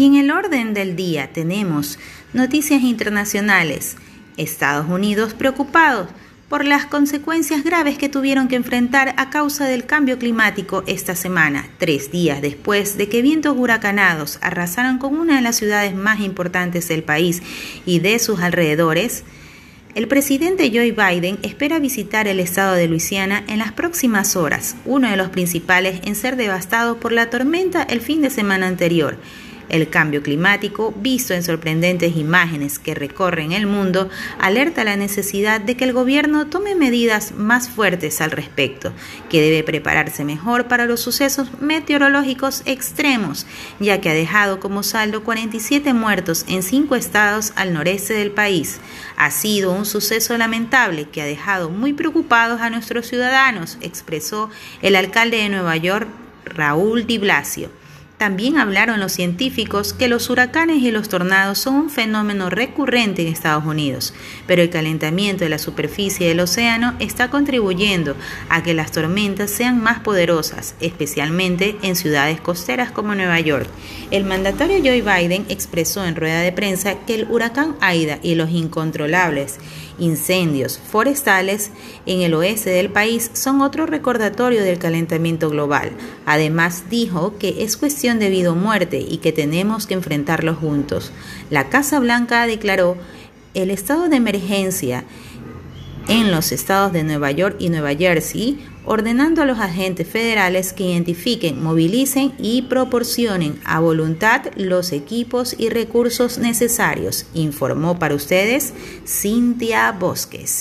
Y en el orden del día tenemos noticias internacionales. Estados Unidos preocupados por las consecuencias graves que tuvieron que enfrentar a causa del cambio climático esta semana, tres días después de que vientos huracanados arrasaron con una de las ciudades más importantes del país y de sus alrededores. El presidente Joe Biden espera visitar el estado de Luisiana en las próximas horas, uno de los principales en ser devastado por la tormenta el fin de semana anterior. El cambio climático, visto en sorprendentes imágenes que recorren el mundo, alerta la necesidad de que el gobierno tome medidas más fuertes al respecto, que debe prepararse mejor para los sucesos meteorológicos extremos, ya que ha dejado como saldo 47 muertos en cinco estados al noreste del país. Ha sido un suceso lamentable que ha dejado muy preocupados a nuestros ciudadanos, expresó el alcalde de Nueva York, Raúl Di Blasio. También hablaron los científicos que los huracanes y los tornados son un fenómeno recurrente en Estados Unidos, pero el calentamiento de la superficie del océano está contribuyendo a que las tormentas sean más poderosas, especialmente en ciudades costeras como Nueva York. El mandatario Joe Biden expresó en rueda de prensa que el huracán Aida y los incontrolables incendios forestales en el oeste del país son otro recordatorio del calentamiento global. Además dijo que es cuestión de vida o muerte y que tenemos que enfrentarlo juntos. La Casa Blanca declaró el estado de emergencia en los estados de Nueva York y Nueva Jersey, ordenando a los agentes federales que identifiquen, movilicen y proporcionen a voluntad los equipos y recursos necesarios, informó para ustedes Cintia Bosques.